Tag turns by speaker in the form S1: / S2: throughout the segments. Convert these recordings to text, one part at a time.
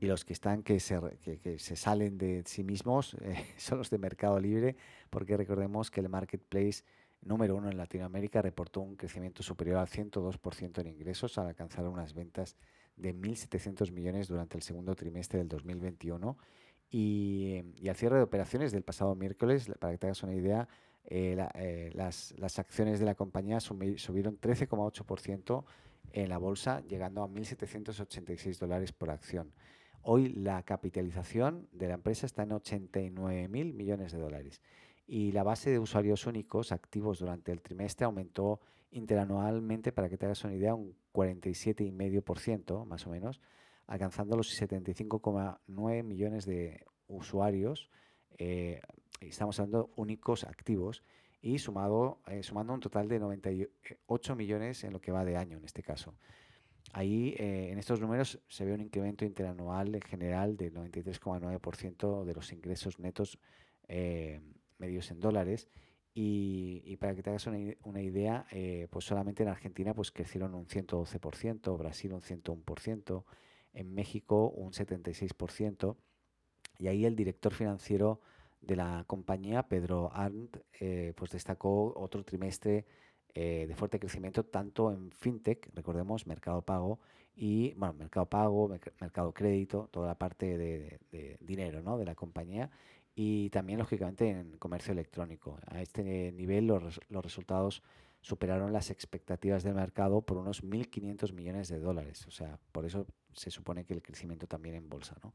S1: y los que están que se, que, se salen de sí mismos eh, son los de Mercado Libre, porque recordemos que el marketplace número uno en Latinoamérica reportó un crecimiento superior al 102% en ingresos al alcanzar unas ventas de 1.700 millones durante el segundo trimestre del 2021. Y, y, al cierre de operaciones del pasado miércoles, para que te hagas una idea, eh, eh, las, las, acciones de la compañía subieron 13,8% en la bolsa, llegando a 1.786 dólares por acción. Hoy la capitalización de la empresa está en 89 mil millones de dólares y la base de usuarios únicos activos durante el trimestre aumentó interanualmente, para que te hagas una idea, un 47,5% más o menos, alcanzando los 75,9 millones de usuarios. Eh, estamos hablando únicos activos y sumado, eh, sumando un total de 98 millones en lo que va de año en este caso. Ahí, eh, en estos números, se ve un incremento interanual en general del 93,9% de los ingresos netos eh, medios en dólares. Y, para que te hagas una, idea, eh, pues solamente en Argentina pues crecieron un 112%, Brasil un 101%, en México un 76%. Y ahí el director financiero de la compañía, Pedro Arndt, pues destacó otro trimestre eh, de fuerte crecimiento tanto en fintech, recordemos, mercado pago y, bueno, mercado pago, mercado crédito, toda la parte de, dinero ¿no? de la compañía y también, lógicamente, en comercio electrónico. A este nivel los, los resultados superaron las expectativas del mercado por unos 1.500 millones de dólares. O sea, por eso se supone que el crecimiento también en bolsa. ¿no?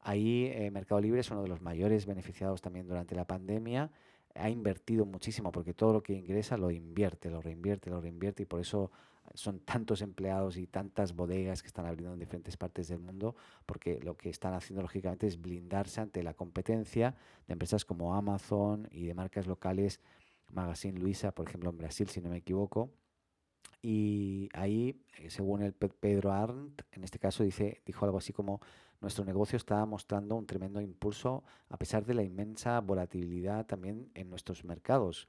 S1: Ahí eh, Mercado Libre es uno de los mayores beneficiados también durante la pandemia ha invertido muchísimo porque todo lo que ingresa lo invierte, lo reinvierte, lo reinvierte y por eso son tantos empleados y tantas bodegas que están abriendo en diferentes partes del mundo porque lo que están haciendo lógicamente es blindarse ante la competencia de empresas como Amazon y de marcas locales, Magazine Luisa, por ejemplo en Brasil si no me equivoco. Y ahí, eh, según el Pedro Arndt, en este caso dice, dijo algo así como nuestro negocio está mostrando un tremendo impulso a pesar de la inmensa volatilidad también en nuestros mercados,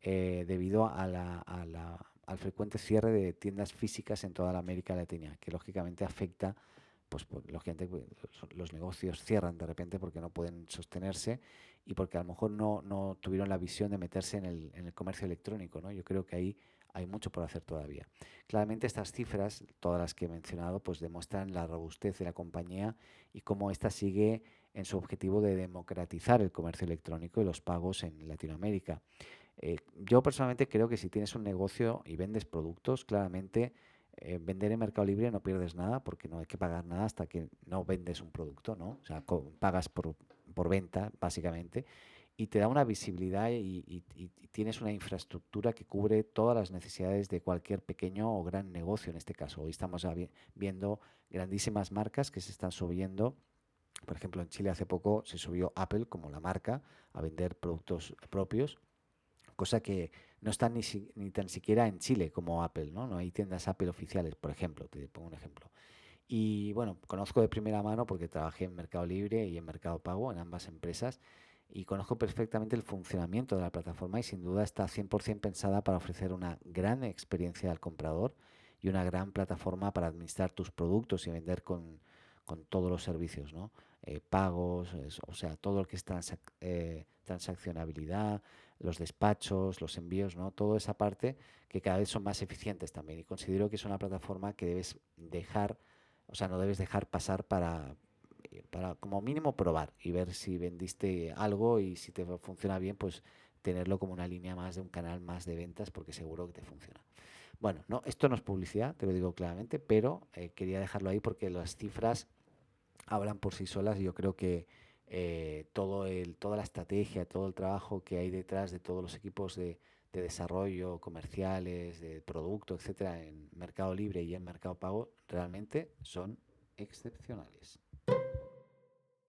S1: eh, debido a la, al frecuente cierre de tiendas físicas en toda la América Latina, que lógicamente afecta pues, pues pues, los negocios cierran de repente porque no pueden sostenerse y porque a lo mejor no, no tuvieron la visión de meterse en el, en el comercio electrónico. ¿no? Yo creo que ahí hay mucho por hacer todavía. Claramente estas cifras, todas las que he mencionado, pues demuestran la robustez de la compañía y cómo ésta sigue en su objetivo de democratizar el comercio electrónico y los pagos en Latinoamérica. Eh, yo personalmente creo que si tienes un negocio y vendes productos, claramente eh, vender en Mercado Libre no pierdes nada porque no hay que pagar nada hasta que no vendes un producto, ¿no? O sea, pagas por, por venta, básicamente y te da una visibilidad y, tienes una infraestructura que cubre todas las necesidades de cualquier pequeño o gran negocio en este caso. Hoy estamos viendo grandísimas marcas que se están subiendo. Por ejemplo, en Chile hace poco se subió Apple como la marca a vender productos propios, cosa que no está ni, ni tan siquiera en Chile como Apple, ¿no? No hay tiendas Apple oficiales, por ejemplo, te pongo un ejemplo. Y bueno, conozco de primera mano porque trabajé en Mercado Libre y en Mercado Pago, en ambas empresas, y conozco perfectamente el funcionamiento de la plataforma y sin duda está 100% pensada para ofrecer una gran experiencia al comprador y una gran plataforma para administrar tus productos y vender con, todos los servicios, ¿no? Eh, pagos, o sea, todo lo que es eh, transaccionabilidad, los despachos, los envíos, ¿no? Toda esa parte que cada vez son más eficientes también. Y considero que es una plataforma que debes dejar, o sea, no debes dejar pasar para, para como mínimo probar y ver si vendiste algo y si te funciona bien, pues tenerlo como una línea más de un canal más de ventas porque seguro que te funciona. Bueno, no, esto no es publicidad, te lo digo claramente, pero eh, quería dejarlo ahí porque las cifras hablan por sí solas y yo creo que eh, todo el, toda la estrategia, todo el trabajo que hay detrás de todos los equipos de, de desarrollo, comerciales, de producto, etcétera, en Mercado Libre y en Mercado Pago, realmente son excepcionales.